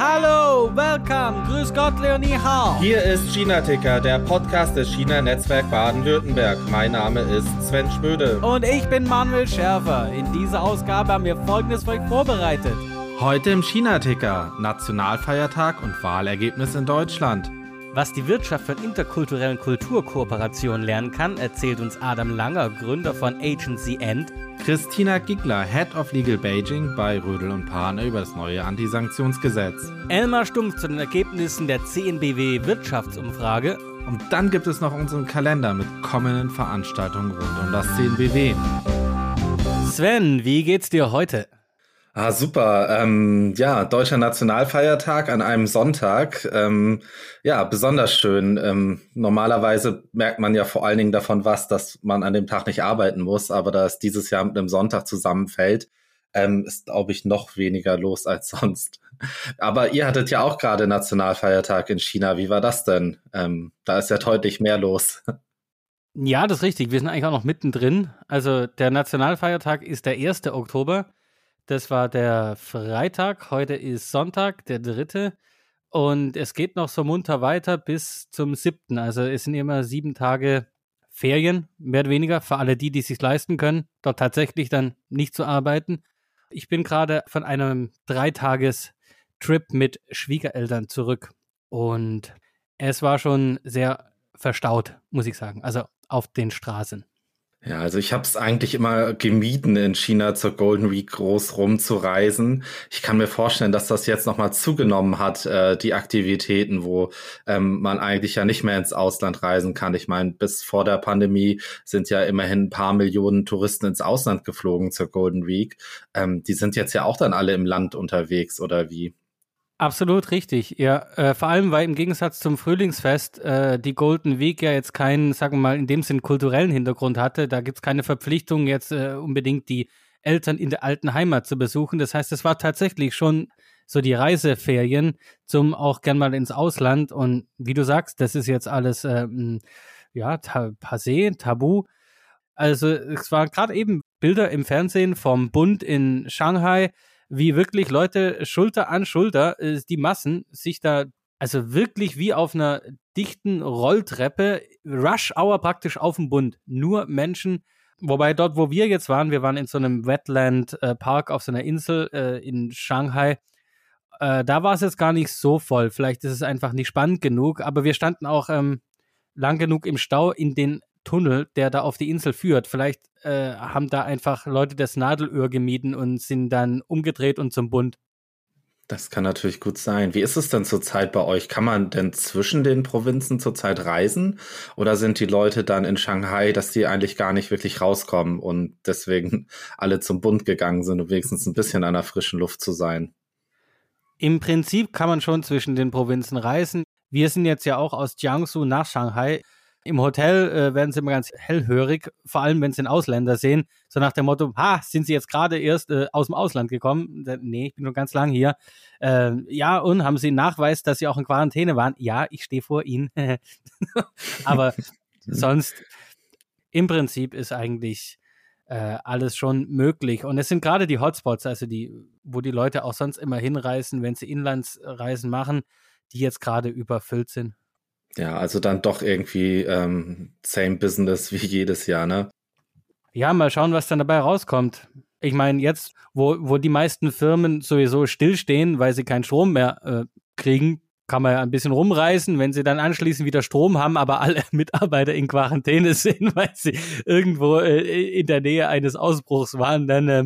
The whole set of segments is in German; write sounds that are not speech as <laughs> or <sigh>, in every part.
Hallo, welcome, grüß Gott, Leonie Hao. Hier ist China-Ticker, der Podcast des China-Netzwerk Baden-Württemberg. Mein Name ist Sven Schmöde. Und ich bin Manuel Schärfer. In dieser Ausgabe haben wir Folgendes für euch vorbereitet. Heute im China-Ticker, Nationalfeiertag und Wahlergebnis in Deutschland. Was die Wirtschaft von interkulturellen Kulturkooperationen lernen kann, erzählt uns Adam Langer, Gründer von Agency End. Christina Giggler, Head of Legal Beijing bei Rödel und Partner über das neue Antisanktionsgesetz. Elmar Stumpf zu den Ergebnissen der CNBW Wirtschaftsumfrage. Und dann gibt es noch unseren Kalender mit kommenden Veranstaltungen rund um das CNBW. Sven, wie geht's dir heute? Ah, super. Ähm, ja, deutscher Nationalfeiertag an einem Sonntag. Ähm, ja, besonders schön. Ähm, normalerweise merkt man ja vor allen Dingen davon was, dass man an dem Tag nicht arbeiten muss, aber da es dieses Jahr mit einem Sonntag zusammenfällt, ähm, ist, glaube ich, noch weniger los als <laughs> sonst. Aber ihr hattet ja auch gerade Nationalfeiertag in China. Wie war das denn? Ähm, da ist ja deutlich mehr los. <laughs> Ja, das ist richtig. Wir sind eigentlich auch noch mittendrin. Also der Nationalfeiertag ist der 1. Oktober. Das war der Freitag. Heute ist Sonntag, der dritte. Und es geht noch so munter weiter bis zum siebten. Also es sind immer sieben Tage Ferien, mehr oder weniger, für alle die, die es sich leisten können, dort tatsächlich dann nicht zu arbeiten. Ich bin gerade von einem Dreitages-Trip mit Schwiegereltern zurück. Und es war schon sehr verstaut, muss ich sagen. Also auf den Straßen. Ja, also ich habe es eigentlich immer gemieden, in China zur Golden Week groß rumzureisen. Ich kann mir vorstellen, dass das jetzt nochmal zugenommen hat, äh, die Aktivitäten, wo ähm, man eigentlich ja nicht mehr ins Ausland reisen kann. Ich meine, bis vor der Pandemie sind ja immerhin ein paar Millionen Touristen ins Ausland geflogen zur Golden Week. Ähm, die sind jetzt ja auch dann alle im Land unterwegs, oder wie? Absolut richtig, ja. Äh, vor allem, weil im Gegensatz zum Frühlingsfest äh, die Golden Week ja jetzt keinen, sagen wir mal, in dem Sinn kulturellen Hintergrund hatte. Da gibt's keine Verpflichtung, jetzt äh, unbedingt die Eltern in der alten Heimat zu besuchen. Das heißt, es war tatsächlich schon so die Reiseferien zum auch gern mal ins Ausland. Und wie du sagst, das ist jetzt alles ähm, ja ta passé, tabu. Also es waren gerade eben Bilder im Fernsehen vom Bund in Shanghai wie wirklich Leute Schulter an Schulter, äh, die Massen sich da, also wirklich wie auf einer dichten Rolltreppe, Rush Hour praktisch auf dem Bund. Nur Menschen, wobei dort, wo wir jetzt waren, wir waren in so einem Wetland äh, Park auf so einer Insel äh, in Shanghai. Da war es jetzt gar nicht so voll. Vielleicht ist es einfach nicht spannend genug, aber wir standen auch ähm, lang genug im Stau in den Tunnel, der da auf die Insel führt. Vielleicht äh, haben da einfach Leute das Nadelöhr gemieden und sind dann umgedreht und zum Bund. Das kann natürlich gut sein. Wie ist es denn zurzeit bei euch? Kann man denn zwischen den Provinzen zurzeit reisen? Oder sind die Leute dann in Shanghai, dass die eigentlich gar nicht wirklich rauskommen und deswegen <laughs> alle zum Bund gegangen sind, um wenigstens ein bisschen an der frischen Luft zu sein? Im Prinzip kann man schon zwischen den Provinzen reisen. Wir sind jetzt ja auch aus Jiangsu nach Shanghai. Im Hotel äh, werden sie immer ganz hellhörig, vor allem wenn sie einen Ausländer sehen. So nach dem Motto, ha, sind sie jetzt gerade erst äh, aus dem Ausland gekommen? Nee, ich bin nur ganz lang hier. Äh, ja, und haben sie einen Nachweis, dass sie auch in Quarantäne waren? Ja, ich stehe vor ihnen. <laughs> Aber sonst, im Prinzip ist eigentlich äh, alles schon möglich. Und es sind gerade die Hotspots, also die, wo die Leute auch sonst immer hinreisen, wenn sie Inlandsreisen machen, die jetzt gerade überfüllt sind. Ja, also dann doch irgendwie ähm, same business <laughs> wie jedes Jahr, ne? Ja, mal schauen, was dann dabei rauskommt. Ich meine, jetzt, wo, wo die meisten Firmen sowieso stillstehen, weil sie keinen Strom mehr äh, kriegen, kann man ja ein bisschen rumreißen, wenn sie dann anschließend wieder Strom haben, aber alle <laughs> Mitarbeiter in Quarantäne sind, <laughs> weil sie irgendwo äh, in der Nähe eines Ausbruchs waren, dann, äh,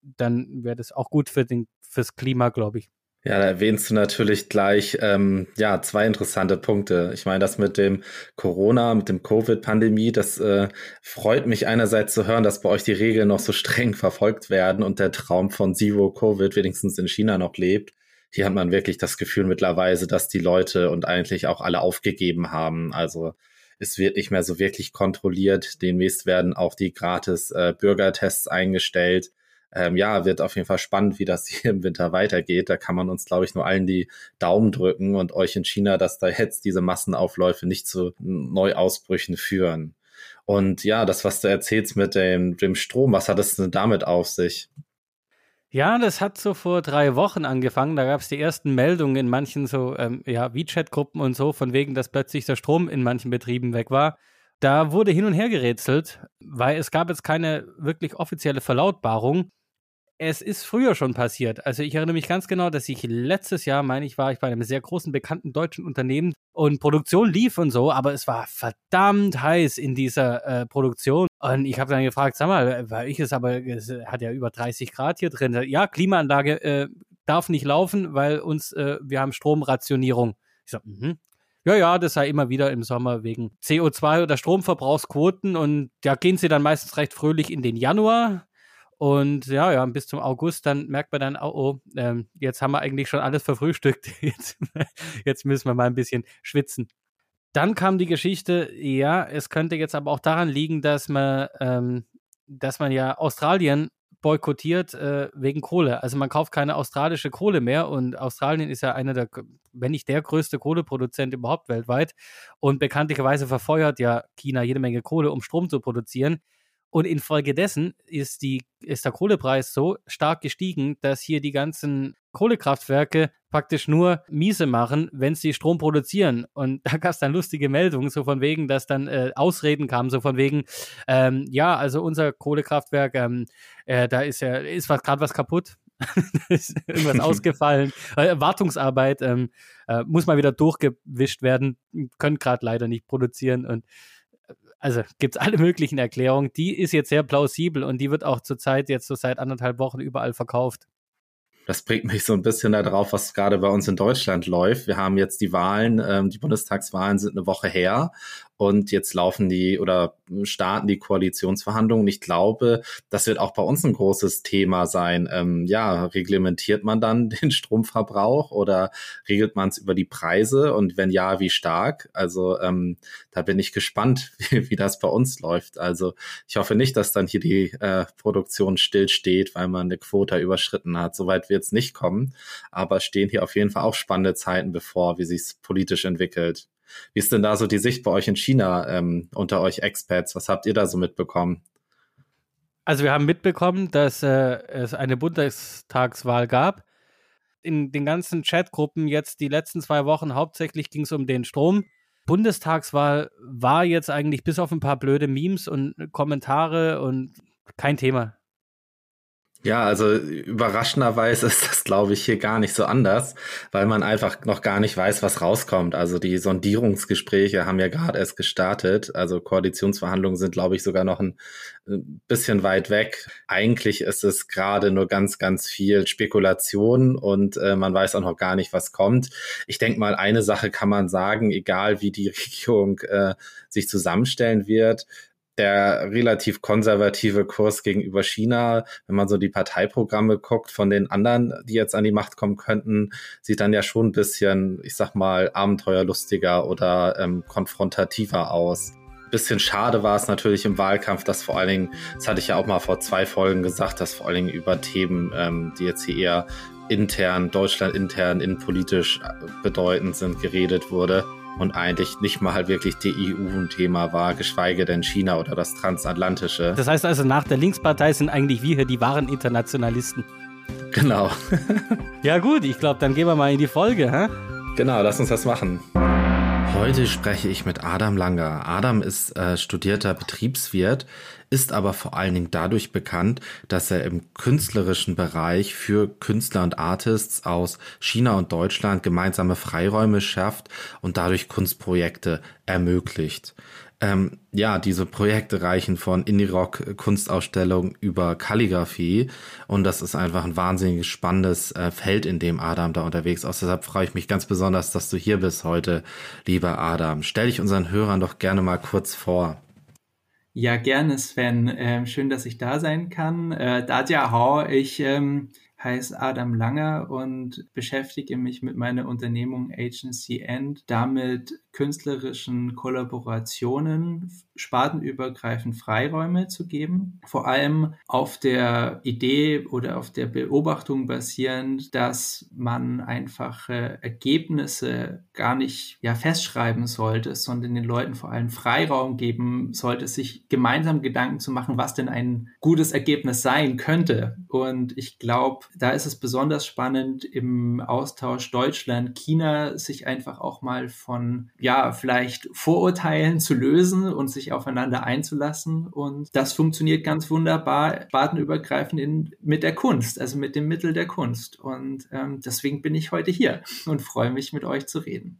dann wäre das auch gut für den, fürs Klima, glaube ich. Ja, da erwähnst du natürlich gleich ähm, ja zwei interessante Punkte. Ich meine, das mit dem Corona, mit dem Covid-Pandemie, das äh, freut mich einerseits zu hören, dass bei euch die Regeln noch so streng <laughs> verfolgt werden und der Traum von Zero Covid wenigstens in China noch lebt. Hier hat man wirklich das Gefühl mittlerweile, dass die Leute und eigentlich auch alle aufgegeben haben. Also es wird nicht mehr so wirklich kontrolliert. Demnächst werden auch die gratis äh, Bürgertests eingestellt ähm, ja, wird auf jeden Fall spannend, wie das <laughs> hier im Winter weitergeht. Da kann man uns, glaube ich, nur allen die Daumen drücken und euch in China, dass da jetzt diese Massenaufläufe nicht zu Neuausbrüchen führen. Und ja, das, was du erzählst mit dem, dem Strom, was hat es denn damit auf sich? Ja, das hat so vor drei Wochen angefangen. Da gab es die ersten Meldungen in manchen so ähm, ja, WeChat-Gruppen und so, von wegen, dass plötzlich der Strom in manchen Betrieben weg war. Da wurde hin und her gerätselt, weil es gab jetzt keine wirklich offizielle Verlautbarung. Es ist früher schon passiert. Also ich erinnere mich ganz genau, dass ich letztes Jahr, meine ich, war ich bei einem sehr großen bekannten deutschen Unternehmen und Produktion lief und so, aber es war verdammt heiß in dieser äh, Produktion. Und ich habe dann gefragt, sag mal, weil ich es aber, es hat ja über 30 Grad hier drin. Ja, Klimaanlage äh, darf nicht laufen, weil uns, äh, wir haben Stromrationierung. Ich so, mhm. Ja, ja, das sei immer wieder im Sommer wegen CO2 oder Stromverbrauchsquoten und ja, gehen sie dann meistens recht fröhlich in den Januar und ja, ja, bis zum August, dann merkt man dann, oh, oh ähm, jetzt haben wir eigentlich schon alles verfrühstückt. <laughs> Jetzt, jetzt müssen wir mal ein bisschen schwitzen. Dann kam die Geschichte, ja, es könnte jetzt aber auch daran liegen, dass man, ähm, dass man ja Australien boykottiert äh, wegen Kohle. Also man kauft keine australische Kohle mehr und Australien ist ja einer der, wenn nicht der größte Kohleproduzent überhaupt weltweit und bekanntlicherweise verfeuert ja China jede Menge Kohle, um Strom zu produzieren. Und infolgedessen ist, die, ist der Kohlepreis so stark gestiegen, dass hier die ganzen Kohlekraftwerke praktisch nur miese machen, wenn sie Strom produzieren. Und <laughs> da gab es dann lustige Meldungen, so von wegen, dass dann äh, Ausreden kamen, so von wegen, ähm, ja, also unser Kohlekraftwerk, ähm, äh, da ist ja, ist was gerade was kaputt. <laughs> ist irgendwas <laughs> ausgefallen. Äh, Wartungsarbeit ähm, äh, muss mal wieder durchgewischt werden, können gerade leider nicht produzieren und also gibt es alle möglichen Erklärungen. Die ist jetzt sehr plausibel und die wird auch zurzeit jetzt so seit anderthalb Wochen überall verkauft. Das bringt mich so ein bisschen darauf, was gerade bei uns in Deutschland läuft. Wir haben jetzt die Wahlen, ähm, die Bundestagswahlen sind eine Woche her und jetzt laufen die oder starten die Koalitionsverhandlungen. Ich glaube, das wird auch bei uns ein großes Thema sein. Ähm, ja, reglementiert man dann <laughs> den Stromverbrauch oder regelt man es über die Preise? Und wenn ja, wie stark? Also ähm, da bin ich gespannt, <laughs> wie, wie, das bei uns läuft. Also ich hoffe nicht, dass dann hier die äh, Produktion stillsteht, weil man eine Quota überschritten hat. Soweit wird es nicht kommen. Aber stehen hier auf jeden Fall auch spannende Zeiten bevor, wie sich es politisch entwickelt. Wie ist denn da so die Sicht bei euch in China ähm, unter euch Expats? Was habt ihr da so mitbekommen? Also wir haben mitbekommen, dass äh, es eine Bundestagswahl gab. In den ganzen Chatgruppen jetzt die letzten zwei Wochen hauptsächlich ging es um den Strom. Bundestagswahl war jetzt eigentlich bis auf ein paar blöde Memes und Kommentare und kein Thema. Ja, also überraschenderweise <laughs> ist das, glaube ich, hier gar nicht so anders, weil man einfach noch gar nicht weiß, was rauskommt. Also die Sondierungsgespräche haben ja gerade erst gestartet. Also Koalitionsverhandlungen sind, glaube ich, sogar noch ein äh, bisschen weit weg. Eigentlich ist es gerade nur ganz, ganz viel Spekulation und äh, man weiß auch noch gar nicht, was kommt. Ich denke mal, eine Sache kann man sagen, egal wie die <laughs> Regierung äh, sich zusammenstellen wird, der relativ konservative Kurs gegenüber China, wenn man so die Parteiprogramme guckt von den anderen, die jetzt an die Macht kommen könnten, sieht dann ja schon ein bisschen, ich sag mal, abenteuerlustiger oder ähm, konfrontativer aus. Bisschen schade war es natürlich im Wahlkampf, dass vor allen Dingen, das hatte ich ja auch mal vor zwei Folgen gesagt, dass vor allen Dingen über Themen, ähm, die jetzt hier eher intern, Deutschland intern, innenpolitisch bedeutend sind, geredet wurde und eigentlich nicht mal halt wirklich die EU ein Thema war, geschweige denn China oder das Transatlantische. Das heißt also, nach der Linkspartei sind eigentlich wir hier die wahren Internationalisten. Genau. <laughs> ja gut, ich glaube, dann gehen wir mal in die Folge, hä? Genau, lass uns das machen. Heute spreche ich mit Adam Langer. Adam ist äh, studierter Betriebswirt, ist aber vor allen Dingen dadurch bekannt, dass er im künstlerischen Bereich für Künstler und Artists aus China und Deutschland gemeinsame Freiräume schafft und dadurch Kunstprojekte ermöglicht. Ähm, ja, diese Projekte reichen von Indie-Rock, Kunstausstellung über Kalligrafie und das ist einfach ein wahnsinnig spannendes äh, Feld, in dem Adam da unterwegs ist. Deshalb freue ich mich ganz besonders, dass du hier bist heute, lieber Adam. Stell dich unseren Hörern doch gerne mal kurz vor. Ja, gerne, Sven. Ähm, schön, dass ich da sein kann. Äh, Dadja Hau, ich ähm, heiße Adam Langer und beschäftige mich mit meiner Unternehmung Agency End damit, künstlerischen Kollaborationen spartenübergreifend Freiräume zu geben. Vor allem auf der Idee oder auf der Beobachtung basierend, dass man einfache Ergebnisse gar nicht ja, festschreiben sollte, sondern den Leuten vor allem Freiraum geben sollte, sich gemeinsam Gedanken zu machen, was denn ein gutes Ergebnis sein könnte. Und ich glaube, da ist es besonders spannend im Austausch Deutschland-China, sich einfach auch mal von, ja, vielleicht Vorurteilen zu lösen und sich aufeinander einzulassen. Und das funktioniert ganz wunderbar, spartenübergreifend in, mit der Kunst, also mit dem Mittel der Kunst. Und ähm, deswegen bin ich heute hier und freue mich, mit euch zu reden.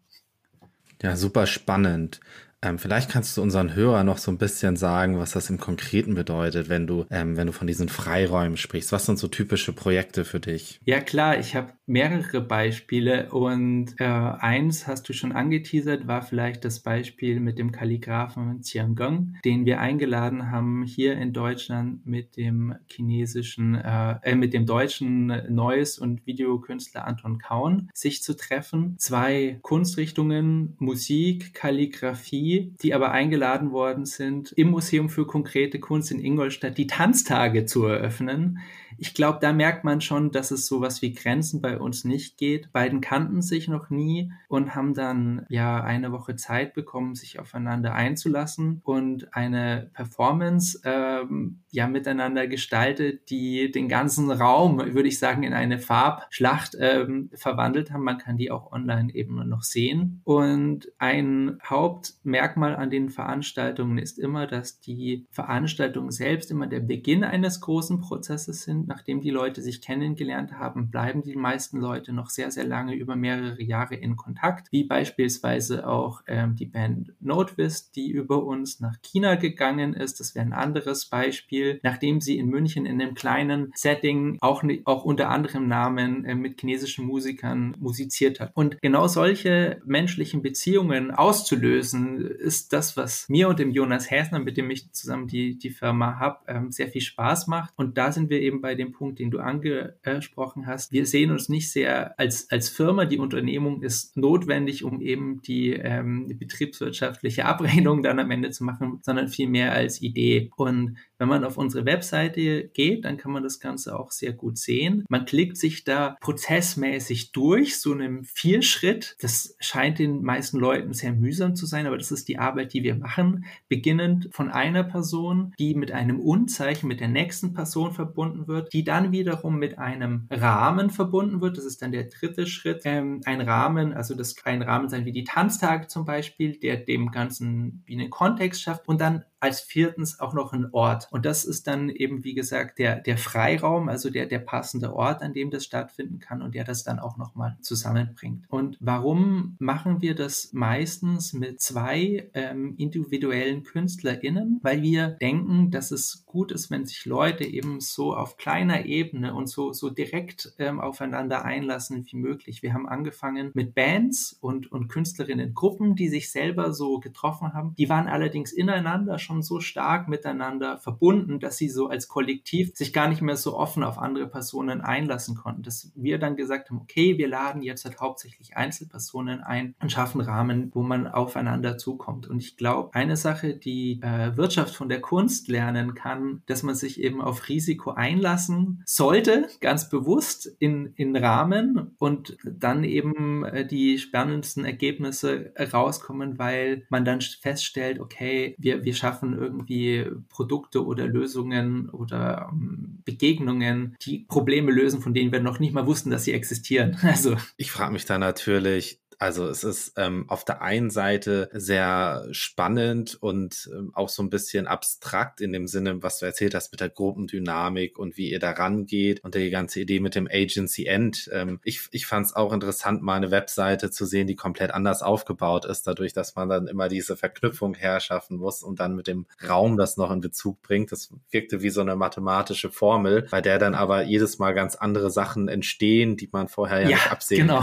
Ja, super spannend. Ähm, vielleicht kannst du unseren Hörern noch so ein bisschen sagen, was das im Konkreten bedeutet, wenn du, ähm, wenn du von diesen Freiräumen sprichst. Was sind so typische Projekte für dich? Ja klar, ich habe mehrere Beispiele und äh, eins hast du schon angeteasert, war vielleicht das Beispiel mit dem Kalligraphen Qiangong, den wir eingeladen haben hier in Deutschland mit dem chinesischen, äh, äh, mit dem deutschen Neues- und Videokünstler Anton Kaun sich zu treffen. Zwei Kunstrichtungen, Musik, Kalligraphie die aber eingeladen worden sind, im Museum für konkrete Kunst in Ingolstadt die Tanztage zu eröffnen ich glaube, da merkt man schon, dass es sowas wie Grenzen bei uns nicht geht. Beiden kannten sich noch nie und haben dann ja eine Woche Zeit bekommen, sich aufeinander einzulassen und eine Performance ähm, ja miteinander gestaltet, die den ganzen Raum, würde ich sagen, in eine Farbschlacht ähm, verwandelt haben. Man kann die auch online eben noch sehen. Und ein Hauptmerkmal an den Veranstaltungen ist immer, dass die Veranstaltungen selbst immer der Beginn eines großen Prozesses sind nachdem die Leute sich kennengelernt haben, bleiben die meisten Leute noch sehr, sehr lange über mehrere Jahre in Kontakt, wie beispielsweise auch ähm, die Band Notevis, die über uns nach China gegangen ist. Das wäre ein anderes Beispiel, nachdem sie in München in einem kleinen Setting auch, auch unter anderem Namen äh, mit chinesischen Musikern musiziert hat. Und genau solche menschlichen Beziehungen auszulösen, ist das, was mir und dem Jonas Häsner, mit dem ich zusammen die, die Firma habe, ähm, sehr viel Spaß macht. Und da sind wir eben bei dem Punkt, den du angesprochen hast. Wir sehen uns nicht sehr als, als Firma. Die Unternehmung ist notwendig, um eben die, ähm, die betriebswirtschaftliche Abrechnung dann am Ende zu machen, sondern vielmehr als Idee. Und wenn man auf unsere Webseite geht, dann kann man das Ganze auch sehr gut sehen. Man klickt sich da prozessmäßig durch, so einem Vierschritt. Das scheint den meisten Leuten sehr mühsam zu sein, aber das ist die Arbeit, die wir machen. Beginnend von einer Person, die mit einem Unzeichen mit der nächsten Person verbunden wird, die dann wiederum mit einem Rahmen verbunden wird. Das ist dann der dritte Schritt. Ähm, ein Rahmen, also das kann ein Rahmen sein wie die Tanztage zum Beispiel, der dem Ganzen wie einen Kontext schafft und dann als viertens auch noch ein Ort. Und das ist dann eben, wie gesagt, der, der Freiraum, also der, der passende Ort, an dem das stattfinden kann und der das dann auch nochmal zusammenbringt. Und warum machen wir das meistens mit zwei ähm, individuellen KünstlerInnen? Weil wir denken, dass es gut ist, wenn sich Leute eben so auf kleiner Ebene und so, so direkt ähm, aufeinander einlassen wie möglich. Wir haben angefangen mit Bands und, und Künstlerinnengruppen, die sich selber so getroffen haben. Die waren allerdings ineinander schon schon so stark miteinander verbunden, dass sie so als Kollektiv sich gar nicht mehr so offen auf andere Personen einlassen konnten. Dass wir dann gesagt haben, okay, wir laden jetzt halt hauptsächlich Einzelpersonen ein und schaffen Rahmen, wo man aufeinander zukommt. Und ich glaube, eine Sache, die äh, Wirtschaft von der Kunst lernen kann, dass man sich eben auf Risiko einlassen sollte, ganz bewusst in, in Rahmen und dann eben äh, die spannendsten Ergebnisse rauskommen, weil man dann feststellt, okay, wir, wir schaffen schaffen irgendwie Produkte oder Lösungen oder ähm, Begegnungen, die Probleme lösen, von denen wir noch nicht mal wussten, dass sie existieren. <laughs> Also ich frage mich da natürlich, also es ist ähm, auf der einen Seite sehr spannend und ähm, auch so ein bisschen abstrakt in dem Sinne, was du erzählt hast mit der Gruppendynamik und wie ihr da rangeht und die ganze Idee mit dem Agency End. Ähm, ich ich fand es auch interessant, mal eine Webseite zu sehen, die komplett anders aufgebaut ist, dadurch, dass man dann immer diese Verknüpfung herschaffen muss und dann mit dem Raum das noch in Bezug bringt. Das wirkte wie so eine mathematische Formel, bei der dann aber jedes Mal ganz andere Sachen entstehen, die man vorher ja, ja nicht absehen genau.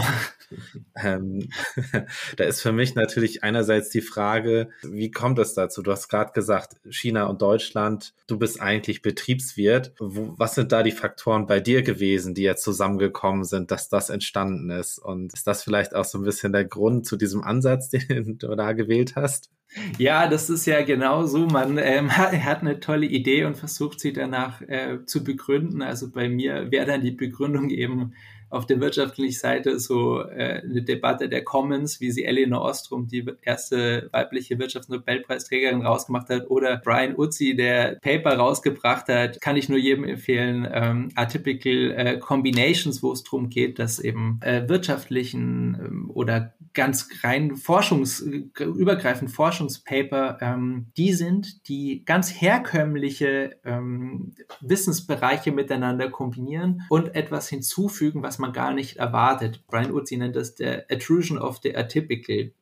<laughs> ähm, <laughs> da ist für mich natürlich einerseits die Frage, wie kommt es dazu? Du hast gerade gesagt, China und Deutschland, du bist eigentlich Betriebswirt. Wo, was sind da die Faktoren bei dir gewesen, die jetzt zusammengekommen sind, dass das entstanden ist? Und ist das vielleicht auch so ein bisschen der Grund zu diesem Ansatz, <laughs> den du da gewählt hast? Ja, das ist ja genau so. Man ähm, <laughs> hat, eine tolle Idee und versucht sie danach äh, zu begründen. Also bei mir wäre dann die Begründung eben auf der wirtschaftlichen Seite so äh, eine Debatte der Commons, wie sie Elinor Ostrom, die erste weibliche Wirtschaftsnobelpreisträgerin, rausgemacht hat, oder Brian Uzzi, der Paper rausgebracht hat, kann ich nur jedem empfehlen, ähm, Atypical äh, Combinations, wo es darum geht, dass eben äh, wirtschaftlichen ähm, oder ganz rein forschungs, übergreifend Forschungspaper ähm, die sind, die ganz herkömmliche ähm, Wissensbereiche miteinander kombinieren und etwas hinzufügen, was man gar nicht erwartet. Brian Utzi nennt das der Intrusion of the Atypical.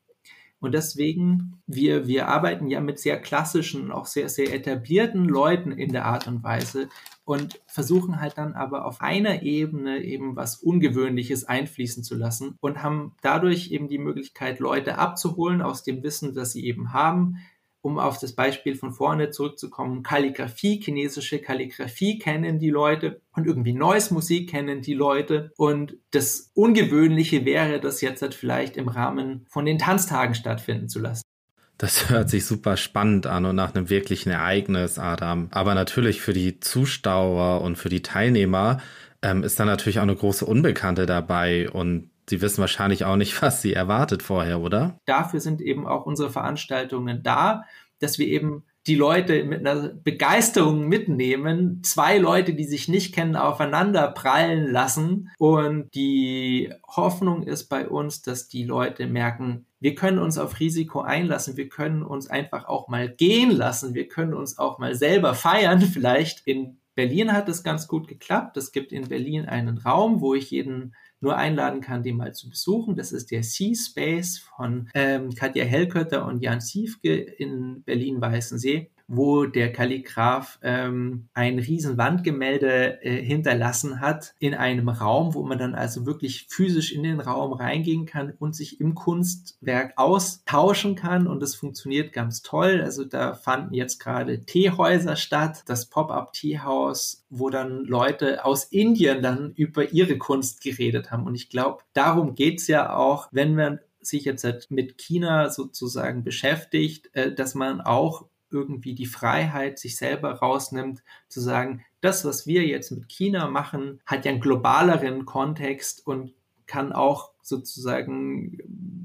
Und deswegen, wir, wir arbeiten ja mit sehr klassischen, auch sehr, sehr etablierten Leuten in der Art und Weise und versuchen halt dann aber auf einer Ebene eben was Ungewöhnliches einfließen zu lassen und haben dadurch eben die Möglichkeit, Leute abzuholen aus dem Wissen, das sie eben haben, um auf das Beispiel von vorne zurückzukommen, Kalligrafie, chinesische Kalligrafie kennen die Leute und irgendwie neues Musik kennen die Leute. Und das Ungewöhnliche wäre, das jetzt halt vielleicht im Rahmen von den Tanztagen stattfinden zu lassen. Das <laughs> hört sich super spannend an und nach einem wirklichen Ereignis, Adam. Aber natürlich für die Zuschauer und für die Teilnehmer ähm, ist da natürlich auch eine große Unbekannte dabei und Sie wissen wahrscheinlich auch nicht, <laughs> was Sie erwartet vorher, oder? Dafür sind eben auch unsere Veranstaltungen da, dass wir eben die Leute mit einer Begeisterung mitnehmen, zwei Leute, die sich nicht kennen, aufeinander prallen lassen. Und die Hoffnung ist bei uns, dass die Leute merken, wir können uns auf Risiko einlassen, wir können uns einfach auch mal gehen lassen, wir können uns auch mal selber feiern. Vielleicht in Berlin hat es ganz gut geklappt. Es gibt in Berlin einen Raum, wo ich jeden nur einladen kann, den mal zu besuchen. Das ist der Sea Space von ähm, Katja Hellkötter und Jan Siefke in Berlin-Weißensee wo der Kalligraph ähm, ein riesen Wandgemälde äh, hinterlassen hat in einem Raum, wo man dann also wirklich physisch in den Raum reingehen kann und sich im Kunstwerk austauschen kann und das funktioniert ganz toll. Also da fanden jetzt gerade Teehäuser statt, das Pop-up Teehaus, wo dann Leute aus Indien dann über ihre Kunst geredet haben und ich glaube, darum geht's ja auch, wenn man sich jetzt mit China sozusagen beschäftigt, äh, dass man auch irgendwie die Freiheit sich selber rausnimmt, zu sagen, das, was wir jetzt mit China machen, hat ja einen globaleren Kontext und kann auch sozusagen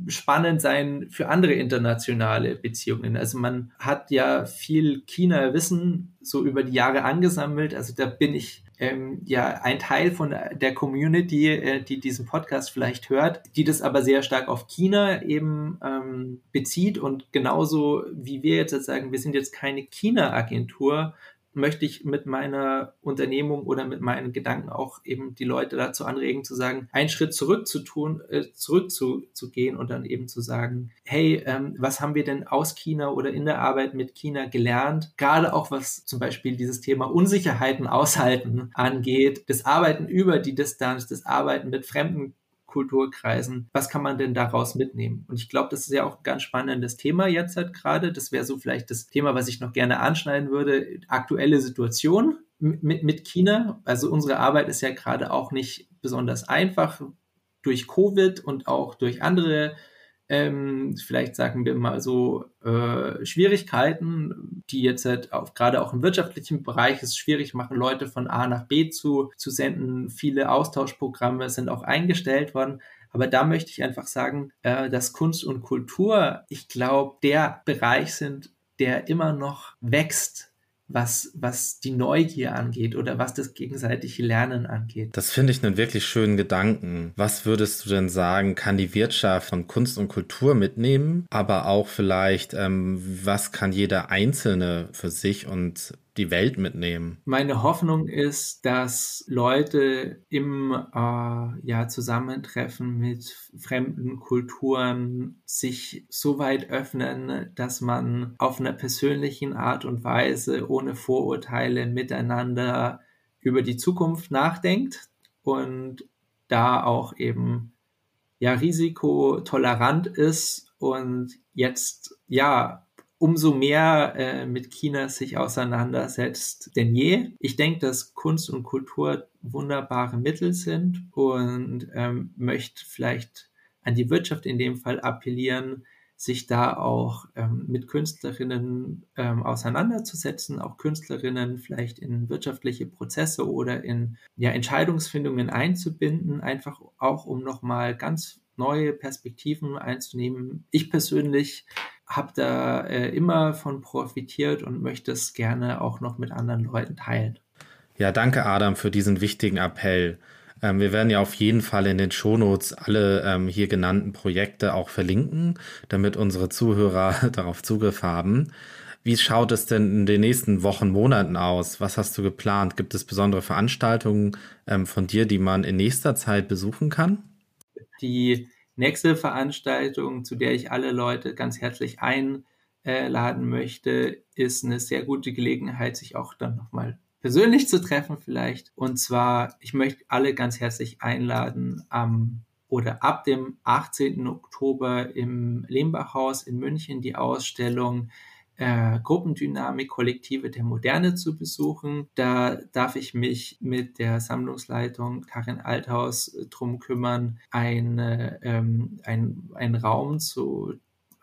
spannend sein für andere internationale Beziehungen. Also man hat ja viel China-Wissen so über die Jahre angesammelt. Also da bin ich ähm, ja ein Teil von der Community, äh, die diesen Podcast vielleicht hört, die das aber sehr stark auf China eben ähm, bezieht und genauso wie wir jetzt sagen, wir sind jetzt keine China-Agentur, möchte ich mit meiner Unternehmung oder mit meinen Gedanken auch eben die Leute dazu anregen, zu sagen, einen Schritt zurück zu tun, äh, zurück zu, zu gehen und dann eben zu sagen, hey, ähm, was haben wir denn aus China oder in der Arbeit mit China gelernt? Gerade auch was zum Beispiel dieses Thema Unsicherheiten aushalten angeht, das Arbeiten über die Distanz, das Arbeiten mit fremden Kulturkreisen. Was kann man denn daraus mitnehmen? Und ich glaube, das ist ja auch ein ganz spannendes Thema jetzt halt gerade. Das wäre so vielleicht das Thema, was ich noch gerne anschneiden würde. Aktuelle Situation mit, mit China. Also unsere Arbeit ist ja gerade auch nicht besonders einfach durch Covid und auch durch andere ähm, vielleicht sagen wir mal so, äh, Schwierigkeiten, die jetzt halt auch, gerade auch im wirtschaftlichen Bereich es schwierig machen, Leute von A nach B zu, zu senden. Viele Austauschprogramme sind auch eingestellt worden. Aber da möchte ich einfach sagen, äh, dass Kunst und Kultur, ich glaube, der Bereich sind, der immer noch wächst was, was die Neugier angeht oder was das gegenseitige Lernen angeht. Das finde ich einen wirklich schönen Gedanken. Was würdest du denn sagen, kann die Wirtschaft von Kunst und Kultur mitnehmen, aber auch vielleicht, ähm, was kann jeder Einzelne für sich und die Welt mitnehmen. Meine Hoffnung ist, dass Leute im äh, ja, Zusammentreffen mit fremden Kulturen sich so weit öffnen, dass man auf einer persönlichen Art und Weise ohne Vorurteile miteinander über die Zukunft nachdenkt und da auch eben ja risikotolerant ist und jetzt ja umso mehr äh, mit China sich auseinandersetzt denn je. Ich denke, dass Kunst und Kultur wunderbare Mittel sind und ähm, möchte vielleicht an die Wirtschaft in dem Fall appellieren, sich da auch ähm, mit Künstlerinnen ähm, auseinanderzusetzen, auch Künstlerinnen vielleicht in wirtschaftliche Prozesse oder in ja, Entscheidungsfindungen einzubinden, einfach auch um nochmal ganz neue Perspektiven einzunehmen. Ich persönlich habe da äh, immer von profitiert und möchte es gerne auch noch mit anderen Leuten teilen. Ja, danke Adam für diesen wichtigen Appell. Ähm, wir werden ja auf jeden Fall in den Shownotes alle ähm, hier genannten Projekte auch verlinken, damit unsere Zuhörer <laughs> darauf Zugriff haben. Wie schaut es denn in den nächsten Wochen, Monaten aus? Was hast du geplant? Gibt es besondere Veranstaltungen ähm, von dir, die man in nächster Zeit besuchen kann? Die nächste Veranstaltung, zu der ich alle Leute ganz herzlich einladen möchte, ist eine sehr gute Gelegenheit, sich auch dann nochmal persönlich zu treffen vielleicht. Und zwar, ich möchte alle ganz herzlich einladen am oder ab dem 18. Oktober im Lehmbachhaus in München die Ausstellung äh, Gruppendynamik Kollektive der Moderne zu besuchen. Da darf ich mich mit der Sammlungsleitung Karin Althaus äh, drum kümmern, eine, ähm, ein, einen Raum zu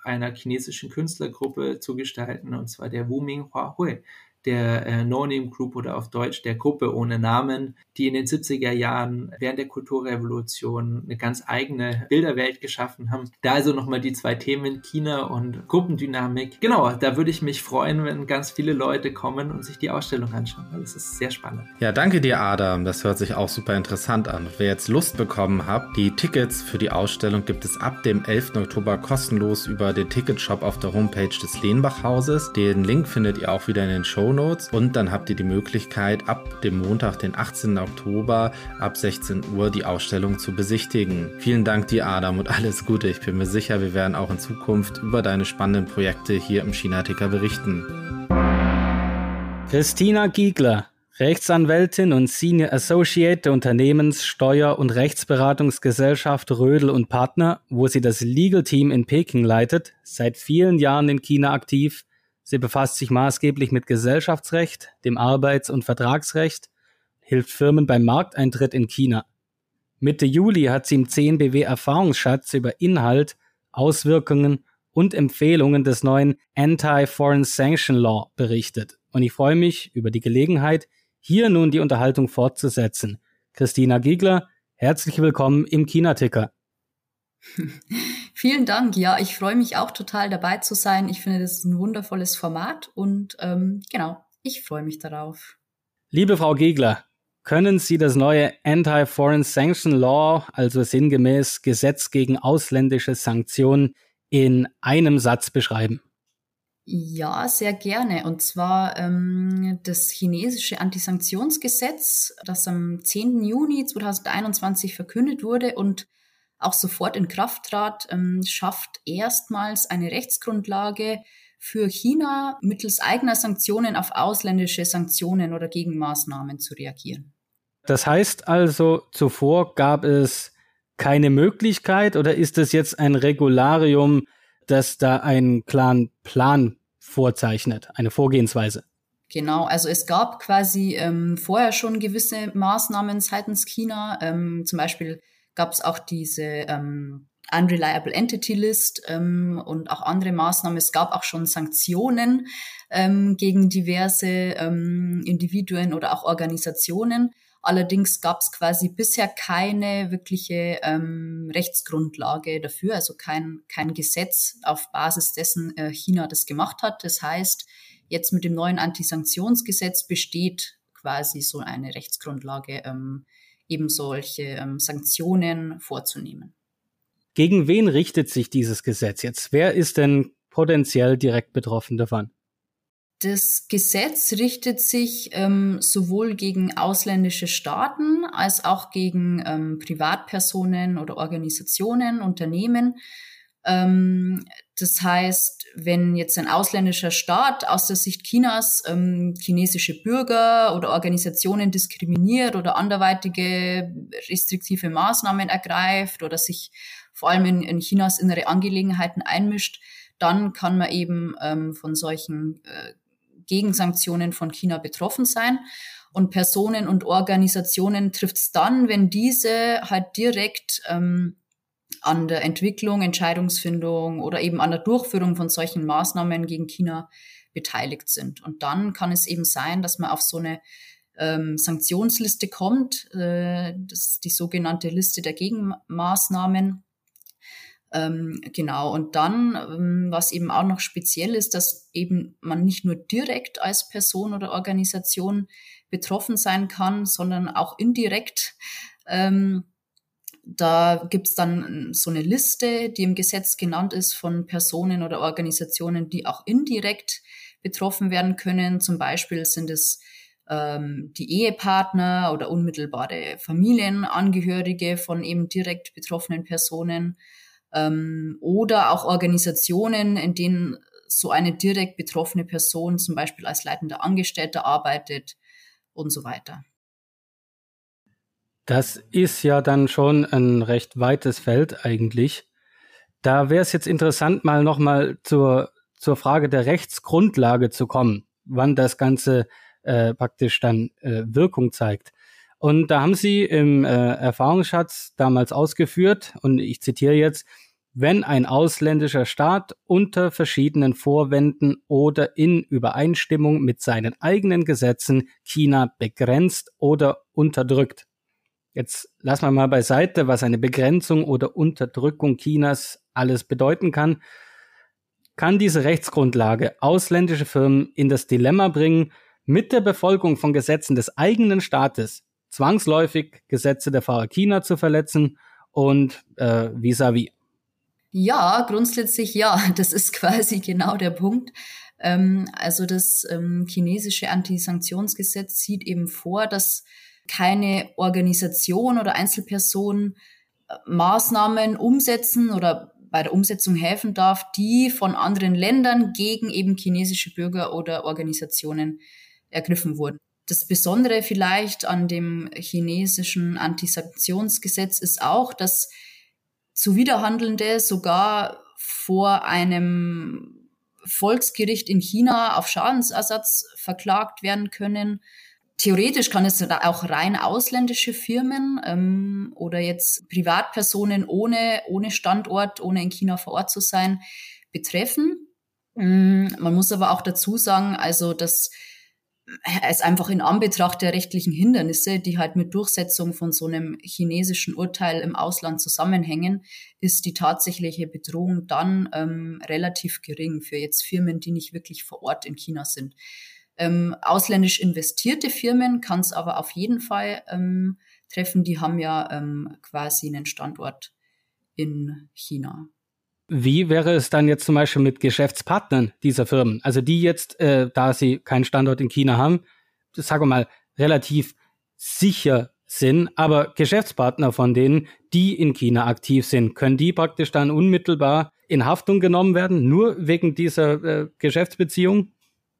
einer chinesischen Künstlergruppe zu gestalten, und zwar der Wuming Hua Hui der äh, No-Name Group oder auf Deutsch der Gruppe ohne Namen, die in den 70er Jahren während der Kulturrevolution eine ganz eigene Bilderwelt geschaffen haben. Da also nochmal die zwei Themen China und Gruppendynamik. Genau, da würde ich mich freuen, wenn ganz viele Leute kommen und sich die Ausstellung anschauen, weil es ist sehr spannend. Ja, danke dir, Adam. Das hört sich auch super interessant an. Wer jetzt Lust bekommen hat, die Tickets für die Ausstellung gibt es ab dem 11. Oktober kostenlos über den Ticketshop auf der Homepage des Lehnbach-Hauses. Den Link findet ihr auch wieder in den Show Shownotes und dann habt ihr die Möglichkeit, ab dem Montag, den 18. Oktober ab 16 Uhr die Ausstellung zu besichtigen. Vielen Dank dir, Adam, und alles Gute. Ich bin mir sicher, wir werden auch in Zukunft über deine spannenden Projekte hier im China-Ticker berichten. Christina Giegler, Rechtsanwältin und Senior Associate der Unternehmens-, Steuer- und Rechtsberatungsgesellschaft Rödel und Partner, wo sie das Legal Team in Peking leitet, seit vielen Jahren in China aktiv, Sie befasst sich maßgeblich mit Gesellschaftsrecht, dem Arbeits- und Vertragsrecht, hilft Firmen beim Markteintritt in China. Mitte Juli hat sie im 10BW Erfahrungsschatz über Inhalt, Auswirkungen und Empfehlungen des neuen Anti-Foreign Sanction Law berichtet. Und ich freue mich über die Gelegenheit, hier nun die Unterhaltung fortzusetzen. Christina Giegler, herzlich willkommen im China-Ticker. <laughs> Vielen Dank. Ja, ich freue mich auch total dabei zu sein. Ich finde, das ist ein wundervolles Format und ähm, genau, ich freue mich darauf. Liebe Frau Gegler, können Sie das neue Anti-Foreign Sanction Law, also sinngemäß Gesetz gegen ausländische Sanktionen, in einem Satz beschreiben? Ja, sehr gerne. Und zwar ähm, das chinesische Antisanktionsgesetz, das am 10. Juni 2021 verkündet wurde und auch sofort in Kraft trat, ähm, schafft erstmals eine Rechtsgrundlage für China mittels eigener Sanktionen auf ausländische Sanktionen oder Gegenmaßnahmen zu reagieren. Das heißt also, zuvor gab es keine Möglichkeit oder ist es jetzt ein Regularium, das da einen klaren Plan vorzeichnet, eine Vorgehensweise? Genau, also es gab quasi ähm, vorher schon gewisse Maßnahmen seitens China, ähm, zum Beispiel gab es auch diese ähm, Unreliable Entity List ähm, und auch andere Maßnahmen. Es gab auch schon Sanktionen ähm, gegen diverse ähm, Individuen oder auch Organisationen. Allerdings gab es quasi bisher keine wirkliche ähm, Rechtsgrundlage dafür, also kein, kein Gesetz, auf Basis dessen äh, China das gemacht hat. Das heißt, jetzt mit dem neuen Antisanktionsgesetz besteht quasi so eine Rechtsgrundlage, ähm, eben solche ähm, Sanktionen vorzunehmen. Gegen wen richtet sich dieses Gesetz jetzt? Wer ist denn potenziell direkt betroffen davon? Das Gesetz richtet sich ähm, sowohl gegen ausländische Staaten als auch gegen ähm, Privatpersonen oder Organisationen, Unternehmen, Ähm, das heißt, wenn jetzt ein ausländischer Staat aus der Sicht Chinas ähm, chinesische Bürger oder Organisationen diskriminiert oder anderweitige restriktive Maßnahmen ergreift oder sich vor allem in, in Chinas innere Angelegenheiten einmischt, dann kann man eben ähm, von solchen äh, Gegensanktionen von China betroffen sein. Und Personen und Organisationen trifft es dann, wenn diese halt direkt ähm, an der Entwicklung, Entscheidungsfindung oder eben an der Durchführung von solchen Maßnahmen gegen China beteiligt sind. Und dann kann es eben sein, dass man auf so eine ähm, Sanktionsliste kommt, äh, das ist die sogenannte Liste der Gegenmaßnahmen. Ähm, genau, und dann, ähm, was eben auch noch speziell ist, dass eben man nicht nur direkt als Person oder Organisation betroffen sein kann, sondern auch indirekt. Ähm, da gibt's dann so eine Liste, die im Gesetz genannt ist von Personen oder Organisationen, die auch indirekt betroffen werden können. Zum Beispiel sind es ähm, die Ehepartner oder unmittelbare Familienangehörige von eben direkt betroffenen Personen ähm, oder auch Organisationen, in denen so eine direkt betroffene Person zum Beispiel als leitender Angestellter arbeitet und so weiter. Das ist ja dann schon ein recht weites Feld eigentlich. Da wäre es jetzt interessant, mal nochmal zur, zur Frage der Rechtsgrundlage zu kommen, wann das Ganze äh, praktisch dann äh, Wirkung zeigt. Und da haben Sie im äh, Erfahrungsschatz damals ausgeführt, und ich zitiere jetzt, wenn ein ausländischer Staat unter verschiedenen Vorwänden oder in Übereinstimmung mit seinen eigenen Gesetzen China begrenzt oder unterdrückt. Jetzt lassen wir mal beiseite, was eine Begrenzung oder Unterdrückung Chinas alles bedeuten kann. Kann diese Rechtsgrundlage ausländische Firmen in das Dilemma bringen, mit der Befolgung von Gesetzen des eigenen Staates zwangsläufig Gesetze der Fahrer China zu verletzen und äh, vis-à-vis? -vis. Ja, grundsätzlich ja. <laughs> Das ist quasi genau der Punkt. Ähm, also das ähm, chinesische Antisanktionsgesetz sieht eben vor, dass keine Organisation oder Einzelperson äh, Maßnahmen umsetzen oder bei der Umsetzung helfen darf, die von anderen Ländern gegen eben chinesische Bürger oder Organisationen ergriffen wurden. Das Besondere vielleicht an dem chinesischen Antisanktionsgesetz ist auch, dass Zuwiderhandelnde sogar vor einem Volksgericht in China auf Schadensersatz verklagt werden können Theoretisch kann es auch rein ausländische Firmen ähm, oder jetzt Privatpersonen ohne, ohne Standort, ohne in China vor Ort zu sein, betreffen. Mm, man muss aber auch dazu sagen, also dass es einfach in Anbetracht der rechtlichen Hindernisse, die halt mit Durchsetzung von so einem chinesischen Urteil im Ausland zusammenhängen, ist die tatsächliche Bedrohung dann ähm, relativ gering für jetzt Firmen, die nicht wirklich vor Ort in China sind. Ähm, ausländisch investierte Firmen kann es aber auf jeden Fall ähm, treffen. Die haben ja ähm, quasi einen Standort in China. Wie wäre es dann jetzt zum Beispiel mit Geschäftspartnern dieser Firmen? Also die jetzt, äh, da sie keinen Standort in China haben, sagen wir mal, relativ sicher sind, aber Geschäftspartner von denen, die in China aktiv sind, können die praktisch dann unmittelbar in Haftung genommen werden, nur wegen dieser äh, Geschäftsbeziehung?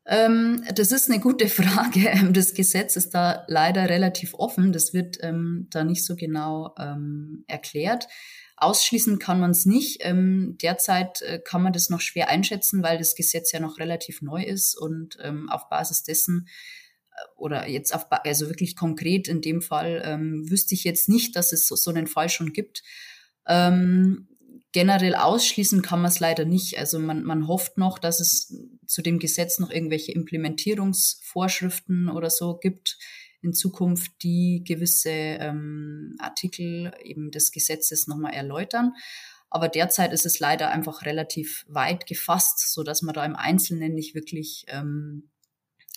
Ähm, das ist eine gute <laughs> Frage. Das Gesetz ist da leider relativ offen. Das wird ähm, da nicht so genau ähm, erklärt. Ausschließen kann man es nicht. Ähm, derzeit äh, kann man das noch schwer einschätzen, weil das Gesetz ja noch relativ neu ist und ähm, auf Basis dessen äh, oder jetzt auf, also wirklich konkret in dem Fall ähm, wüsste ich jetzt nicht, dass es so, so einen Fall schon gibt. Ähm, generell ausschließen kann man es leider nicht. Also man, man hofft noch, dass es zu dem Gesetz noch irgendwelche Implementierungsvorschriften oder so gibt in Zukunft, die gewisse ähm, Artikel eben des Gesetzes nochmal erläutern. Aber derzeit ist es leider einfach relativ weit gefasst, so dass man da im Einzelnen nicht wirklich ähm,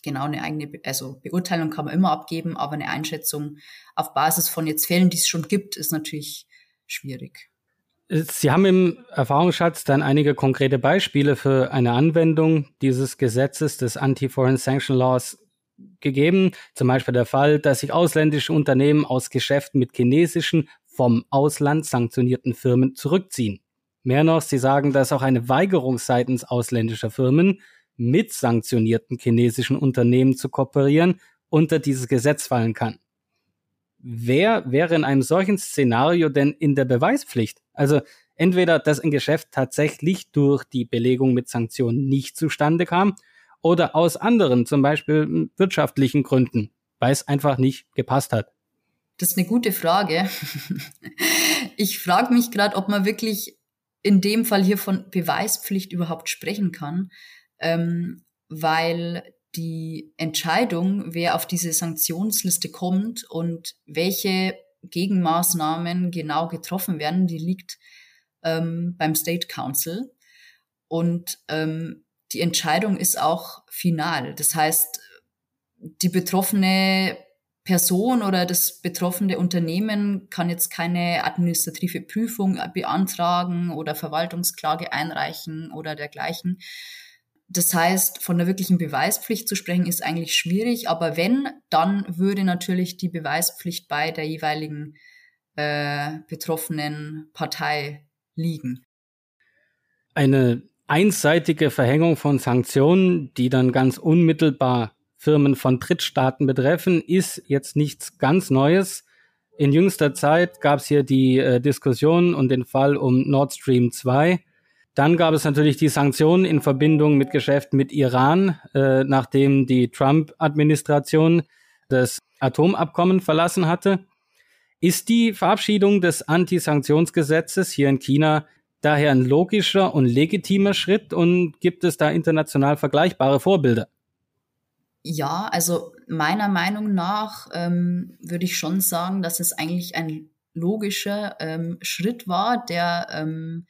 genau eine eigene, Be also Beurteilung kann man immer abgeben, aber eine Einschätzung auf Basis von jetzt Fällen, die es schon gibt, ist natürlich schwierig. Sie haben im Erfahrungsschatz dann einige konkrete Beispiele für eine Anwendung dieses Gesetzes des Anti-Foreign Sanction Laws gegeben. Zum Beispiel der Fall, dass sich ausländische Unternehmen aus Geschäften mit chinesischen vom Ausland sanktionierten Firmen zurückziehen. Mehr noch, sie sagen, dass auch eine Weigerung seitens ausländischer Firmen mit sanktionierten chinesischen Unternehmen zu kooperieren unter dieses Gesetz fallen kann. Wer wäre in einem solchen Szenario denn in der Beweispflicht? Also entweder, dass ein Geschäft tatsächlich durch die Belegung mit Sanktionen nicht zustande kam oder aus anderen, zum Beispiel wirtschaftlichen Gründen, weil es einfach nicht gepasst hat. Das ist eine gute Frage. <laughs> Ich frage mich gerade, ob man wirklich in dem Fall hier von Beweispflicht überhaupt sprechen kann, ähm, weil die Entscheidung, wer auf diese Sanktionsliste kommt und welche Gegenmaßnahmen genau getroffen werden, die liegt ähm, beim State Council. Und ähm, die Entscheidung ist auch final. Das heißt, die betroffene Person oder das betroffene Unternehmen kann jetzt keine administrative Prüfung beantragen oder Verwaltungsklage einreichen oder dergleichen. Das heißt, von der wirklichen Beweispflicht zu sprechen, ist eigentlich schwierig. Aber wenn, dann würde natürlich die Beweispflicht bei der jeweiligen äh, betroffenen Partei liegen. Eine einseitige Verhängung von Sanktionen, die dann ganz unmittelbar Firmen von Drittstaaten betreffen, ist jetzt nichts ganz Neues. In jüngster Zeit gab es hier die äh, Diskussion und den Fall um Nord Stream 2. Dann gab es natürlich die Sanktionen in Verbindung mit Geschäften mit Iran, äh, nachdem die Trump-Administration das Atomabkommen verlassen hatte. Ist die Verabschiedung des Antisanktionsgesetzes hier in China daher ein logischer und legitimer Schritt und gibt es da international vergleichbare Vorbilder? Ja, also meiner Meinung nach ähm, würde ich schon sagen, dass es eigentlich ein logischer ähm, Schritt war, der, ähm,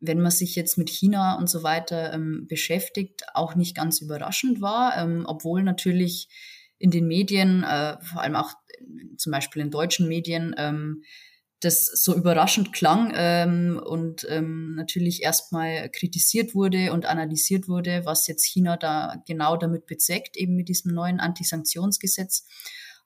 wenn man sich jetzt mit China und so weiter ähm, beschäftigt, auch nicht ganz überraschend war, ähm, obwohl natürlich in den Medien, äh, vor allem auch zum Beispiel in deutschen Medien, ähm, das so überraschend klang ähm, und ähm, natürlich erstmal kritisiert wurde und analysiert wurde, was jetzt China da genau damit bezweckt, eben mit diesem neuen Antisanktionsgesetz.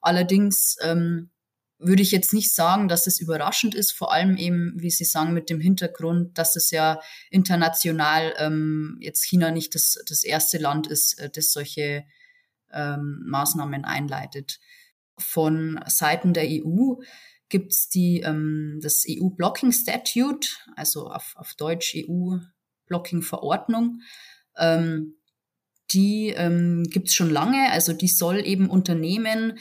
Allerdings ähm, würde ich jetzt nicht sagen, dass es überraschend ist, vor allem eben, wie Sie sagen, mit dem Hintergrund, dass es ja international ähm, jetzt China nicht das, das erste Land ist, äh, das solche ähm, Maßnahmen einleitet. Von Seiten der EU gibt's die, ähm, das EU-Blocking Statute, also auf, auf Deutsch EU-Blocking-Verordnung. Ähm, die ähm, gibt's schon lange, also die soll eben Unternehmen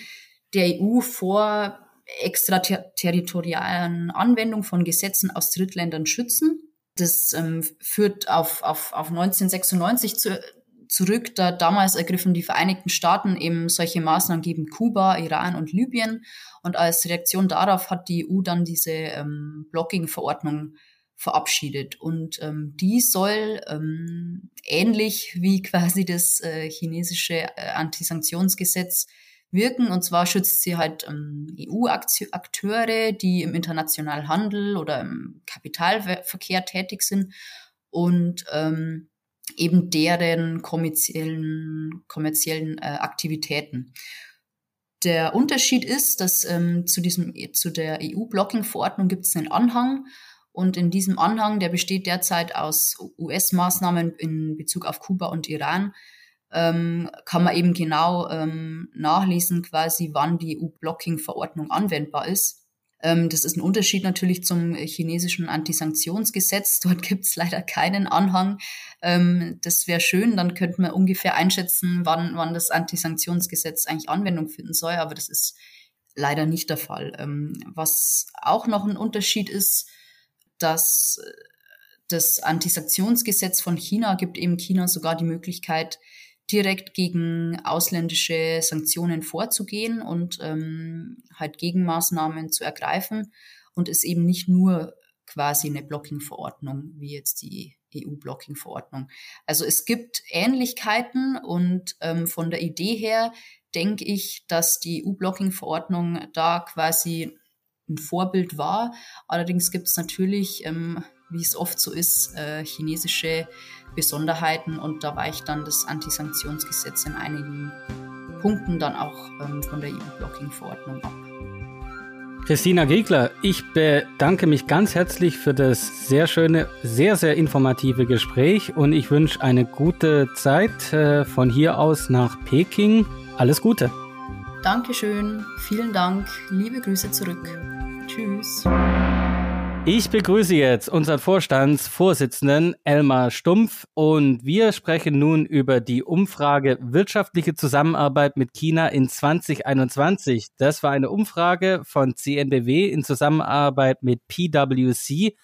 der EU vor extraterritorialen Anwendung von Gesetzen aus Drittländern schützen. Das ähm, führt auf, auf, auf 1996 zu, zurück. Da damals ergriffen die Vereinigten Staaten eben solche Maßnahmen gegen Kuba, Iran und Libyen. Und als Reaktion darauf hat die EU dann diese ähm, Blocking-Verordnung verabschiedet. Und ähm, die soll ähm, ähnlich wie quasi das äh, chinesische äh, Antisanktionsgesetz wirken. Und zwar schützt sie halt ähm, EU-Akteure, die im internationalen Handel oder im Kapitalverkehr tätig sind und ähm, eben deren kommerziellen, kommerziellen äh, Aktivitäten. Der Unterschied ist, dass ähm, zu, diesem, zu der EU-Blocking-Verordnung gibt es einen Anhang und in diesem Anhang, der besteht derzeit aus US-Maßnahmen in Bezug auf Kuba und Iran, ähm, kann man eben genau ähm, nachlesen, quasi wann die EU-Blocking-Verordnung anwendbar ist. Ähm, das ist ein Unterschied natürlich zum chinesischen Antisanktionsgesetz. <laughs> Dort gibt es leider keinen Anhang. Ähm, das wäre schön, dann könnte man ungefähr einschätzen, wann, wann das Antisanktionsgesetz eigentlich Anwendung finden soll, aber das ist leider nicht der Fall. Ähm, was auch noch ein Unterschied ist, dass äh, das Antisanktionsgesetz von China gibt eben China sogar die Möglichkeit, direkt gegen ausländische Sanktionen vorzugehen und ähm, halt Gegenmaßnahmen zu ergreifen und ist eben nicht nur quasi eine Blocking-Verordnung wie jetzt die EU-Blocking-Verordnung. Also es gibt Ähnlichkeiten und ähm, von der Idee her denke ich, dass die EU-Blocking-Verordnung da quasi ein Vorbild war. Allerdings gibt es natürlich, ähm, wie es oft so ist, äh, chinesische Besonderheiten und da weicht dann das Antisanktionsgesetz in einigen Punkten dann auch ähm, von der EU-Blocking-Verordnung ab. Christina Giegler, ich bedanke mich ganz herzlich für das sehr schöne, sehr, sehr informative Gespräch und ich wünsche eine gute Zeit äh, von hier aus nach Peking. Alles Gute. Dankeschön, vielen Dank, liebe Grüße zurück. Tschüss. Ich begrüße jetzt unseren Vorstandsvorsitzenden Elmar Stumpf und wir sprechen nun über die Umfrage wirtschaftliche Zusammenarbeit mit China in 2021. Das war eine Umfrage von CNBW in Zusammenarbeit mit PwC.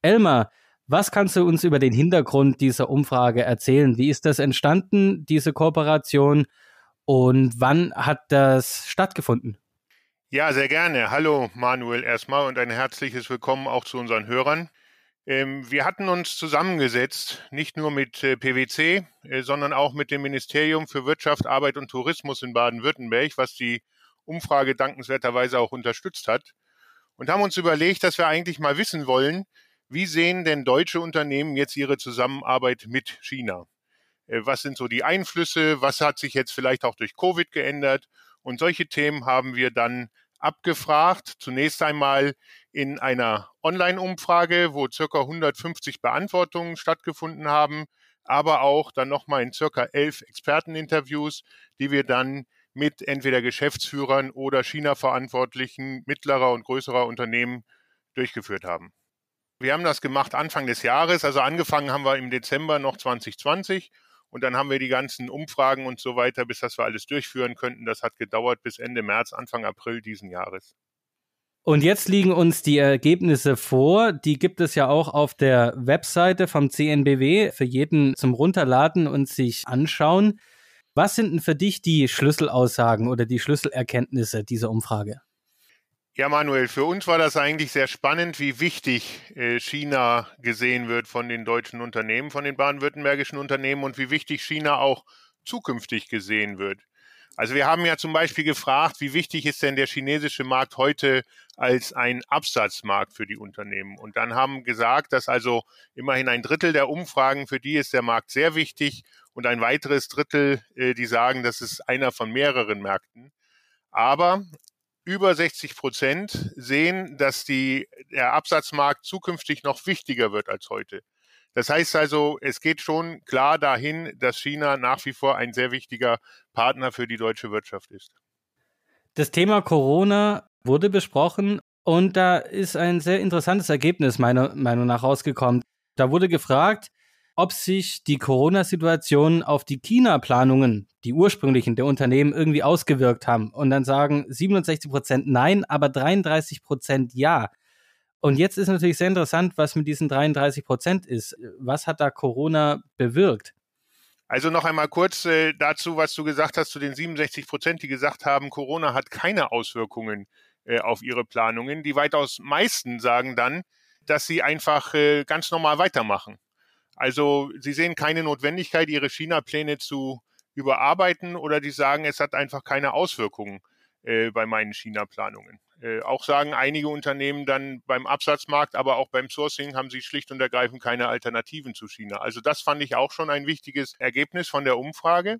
Elmar, was kannst du uns über den Hintergrund dieser Umfrage erzählen? Wie ist das entstanden, diese Kooperation? Und wann hat das stattgefunden? Ja, sehr gerne. Hallo Manuel erstmal und ein herzliches Willkommen auch zu unseren Hörern. Ähm, wir hatten uns zusammengesetzt, nicht nur mit äh, PwC, äh, sondern auch mit dem Ministerium für Wirtschaft, Arbeit und Tourismus in Baden-Württemberg, was die Umfrage dankenswerterweise auch unterstützt hat. Und haben uns überlegt, dass wir eigentlich mal wissen wollen, wie sehen denn deutsche Unternehmen jetzt ihre Zusammenarbeit mit China? Äh, was sind so die Einflüsse? Was hat sich jetzt vielleicht auch durch Covid geändert? Und solche Themen haben wir dann abgefragt. Zunächst einmal in einer Online-Umfrage, wo circa 150 Beantwortungen stattgefunden haben, aber auch dann nochmal in circa elf Experteninterviews, die wir dann mit entweder Geschäftsführern oder China-Verantwortlichen mittlerer und größerer Unternehmen durchgeführt haben. Wir haben das gemacht Anfang des Jahres, also angefangen haben wir im Dezember noch 2020 und dann haben wir die ganzen Umfragen und so weiter, bis das wir alles durchführen könnten. Das hat gedauert bis Ende März, Anfang April diesen Jahres. Und jetzt liegen uns die Ergebnisse vor. Die gibt es ja auch auf der Webseite vom CNBW für jeden zum Runterladen und sich anschauen. Was sind denn für dich die Schlüsselaussagen oder die Schlüsselerkenntnisse dieser Umfrage? Ja, Manuel, für uns war das eigentlich sehr spannend, wie wichtig äh, China gesehen wird von den deutschen Unternehmen, von den baden-württembergischen Unternehmen und wie wichtig China auch zukünftig gesehen wird. Also wir haben ja zum Beispiel gefragt, wie wichtig ist denn der chinesische Markt heute als ein Absatzmarkt für die Unternehmen? Und dann haben gesagt, dass also immerhin ein Drittel der Umfragen, für die ist der Markt sehr wichtig und ein weiteres Drittel, äh, die sagen, das ist einer von mehreren Märkten. Aber über 60 Prozent sehen, dass die, der Absatzmarkt zukünftig noch wichtiger wird als heute. Das heißt also, es geht schon klar dahin, dass China nach wie vor ein sehr wichtiger Partner für die deutsche Wirtschaft ist. Das Thema Corona wurde besprochen und da ist ein sehr interessantes Ergebnis meiner Meinung nach rausgekommen. Da wurde gefragt, ob sich die Corona-Situation auf die China-Planungen, die ursprünglichen der Unternehmen, irgendwie ausgewirkt haben. Und dann sagen 67 Prozent nein, aber 33 Prozent ja. Und jetzt ist natürlich sehr interessant, was mit diesen 33 Prozent ist. Was hat da Corona bewirkt? Also noch einmal kurz äh, dazu, was du gesagt hast zu den 67 Prozent, die gesagt haben, Corona hat keine Auswirkungen äh, auf ihre Planungen. Die weitaus meisten sagen dann, dass sie einfach äh, ganz normal weitermachen. Also sie sehen keine Notwendigkeit, ihre China-Pläne zu überarbeiten oder die sagen, es hat einfach keine Auswirkungen äh, bei meinen China-Planungen. Äh, auch sagen einige Unternehmen dann beim Absatzmarkt, aber auch beim Sourcing haben sie schlicht und ergreifend keine Alternativen zu China. Also das fand ich auch schon ein wichtiges Ergebnis von der Umfrage.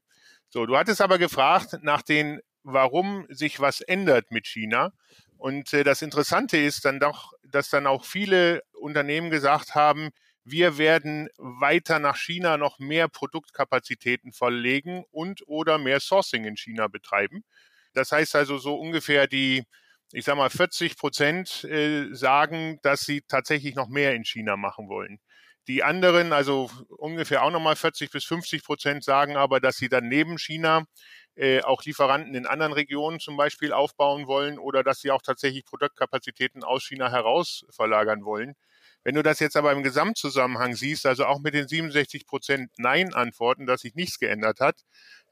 So, du hattest aber gefragt nach den, warum sich was ändert mit China. Und äh, das Interessante ist dann doch, dass dann auch viele Unternehmen gesagt haben, wir werden weiter nach China noch mehr Produktkapazitäten verlegen und oder mehr Sourcing in China betreiben. Das heißt also so ungefähr die, ich sag mal, 40 Prozent äh, sagen, dass sie tatsächlich noch mehr in China machen wollen. Die anderen, also ungefähr auch nochmal 40 bis 50 Prozent sagen aber, dass sie dann neben China äh, auch Lieferanten in anderen Regionen zum Beispiel aufbauen wollen oder dass sie auch tatsächlich Produktkapazitäten aus China heraus verlagern wollen. Wenn du das jetzt aber im Gesamtzusammenhang siehst, also auch mit den 67 Prozent Nein-Antworten, dass sich nichts geändert hat,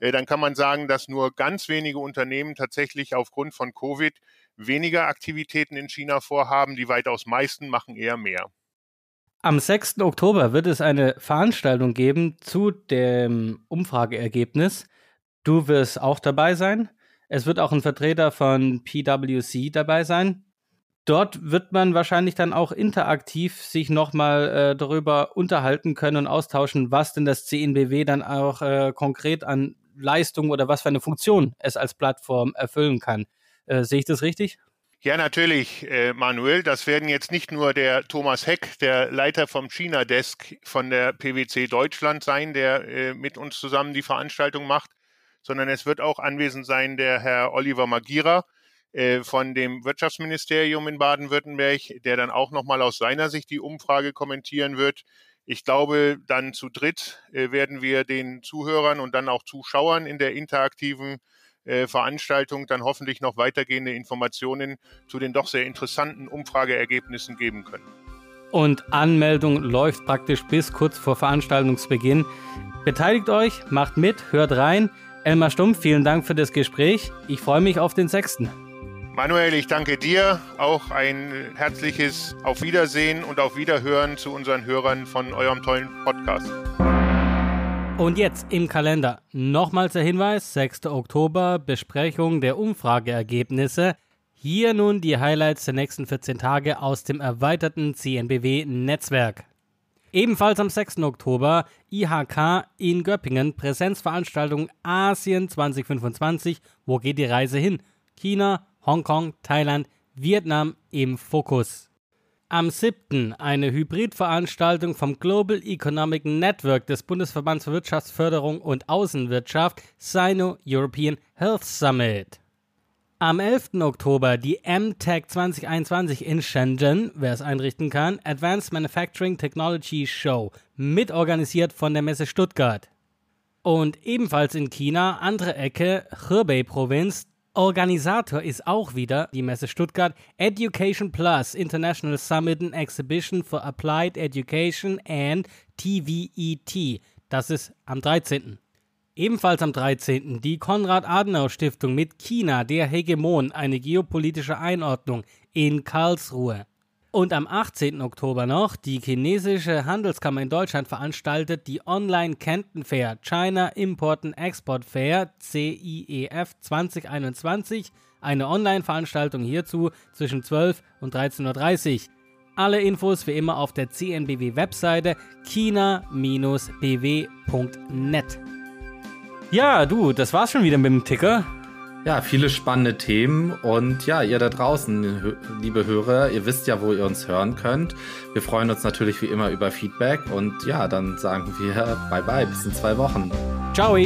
äh, dann kann man sagen, dass nur ganz wenige Unternehmen tatsächlich aufgrund von Covid weniger Aktivitäten in China vorhaben. Die weitaus meisten machen eher mehr. Am 6. Oktober wird es eine Veranstaltung geben zu dem Umfrageergebnis. Du wirst auch dabei sein. Es wird auch ein Vertreter von PwC dabei sein dort wird man wahrscheinlich dann auch interaktiv sich nochmal äh, darüber unterhalten können und austauschen, was denn das CNBW dann auch äh, konkret an Leistung oder was für eine Funktion es als Plattform erfüllen kann. Äh, sehe ich das richtig? Ja, natürlich, äh, Manuel. Das werden jetzt nicht nur der Thomas Heck, der Leiter vom China Desk von der PwC Deutschland sein, der äh, mit uns zusammen die Veranstaltung macht, sondern es wird auch anwesend sein der Herr Oliver Magira von dem Wirtschaftsministerium in Baden-Württemberg, der dann auch nochmal aus seiner Sicht die Umfrage kommentieren wird. Ich glaube, dann zu dritt äh, werden wir den Zuhörern und dann auch Zuschauern in der interaktiven äh, Veranstaltung dann hoffentlich noch weitergehende Informationen zu den doch sehr interessanten Umfrageergebnissen geben können. Und Anmeldung läuft praktisch bis kurz vor Veranstaltungsbeginn. Beteiligt euch, macht mit, hört rein. Elmar Stumpf, vielen Dank für das Gespräch. Ich freue mich auf den 6. Manuel, ich danke dir. Auch ein herzliches Auf Wiedersehen und auf Wiederhören zu unseren Hörern von eurem tollen Podcast. Und jetzt im Kalender nochmals der Hinweis, 6. Oktober, Besprechung der Umfrageergebnisse. Hier nun die Highlights der nächsten 14 Tage aus dem erweiterten CNBW-Netzwerk. Ebenfalls am 6. Oktober IHK in Göppingen, Präsenzveranstaltung Asien 2025. Wo geht die Reise hin? China, Hongkong, Thailand, Vietnam im Fokus. Am 7. eine Hybridveranstaltung vom Global Economic Network des Bundesverbands für Wirtschaftsförderung und Außenwirtschaft Sino-European Health Summit. Am 11. Oktober die MTech 2021 in Shenzhen, wer es einrichten kann, Advanced Manufacturing Technology Show, mitorganisiert von der Messe Stuttgart. Und ebenfalls in China, andere Ecke, Hebei-Provinz, Organisator ist auch wieder die Messe Stuttgart Education Plus International Summit and Exhibition for Applied Education and TVET. Das ist am 13. Ebenfalls am 13. die Konrad-Adenauer-Stiftung mit China, der Hegemon, eine geopolitische Einordnung in Karlsruhe. Und am 18. Oktober noch, die chinesische Handelskammer in Deutschland veranstaltet die Online Canton Fair China Import and Export Fair CIEF 2021, eine Online-Veranstaltung hierzu zwischen 12 und 13.30 Uhr. Alle Infos wie immer auf der CNBW-Webseite china-bw.net. Ja, du, das war's schon wieder mit dem Ticker. Ja, viele spannende Themen und ja, ihr da draußen, liebe Hörer, ihr wisst ja, wo ihr uns hören könnt. Wir freuen uns natürlich wie immer über Feedback und ja, dann sagen wir bye bye, bis in zwei Wochen. Ciao.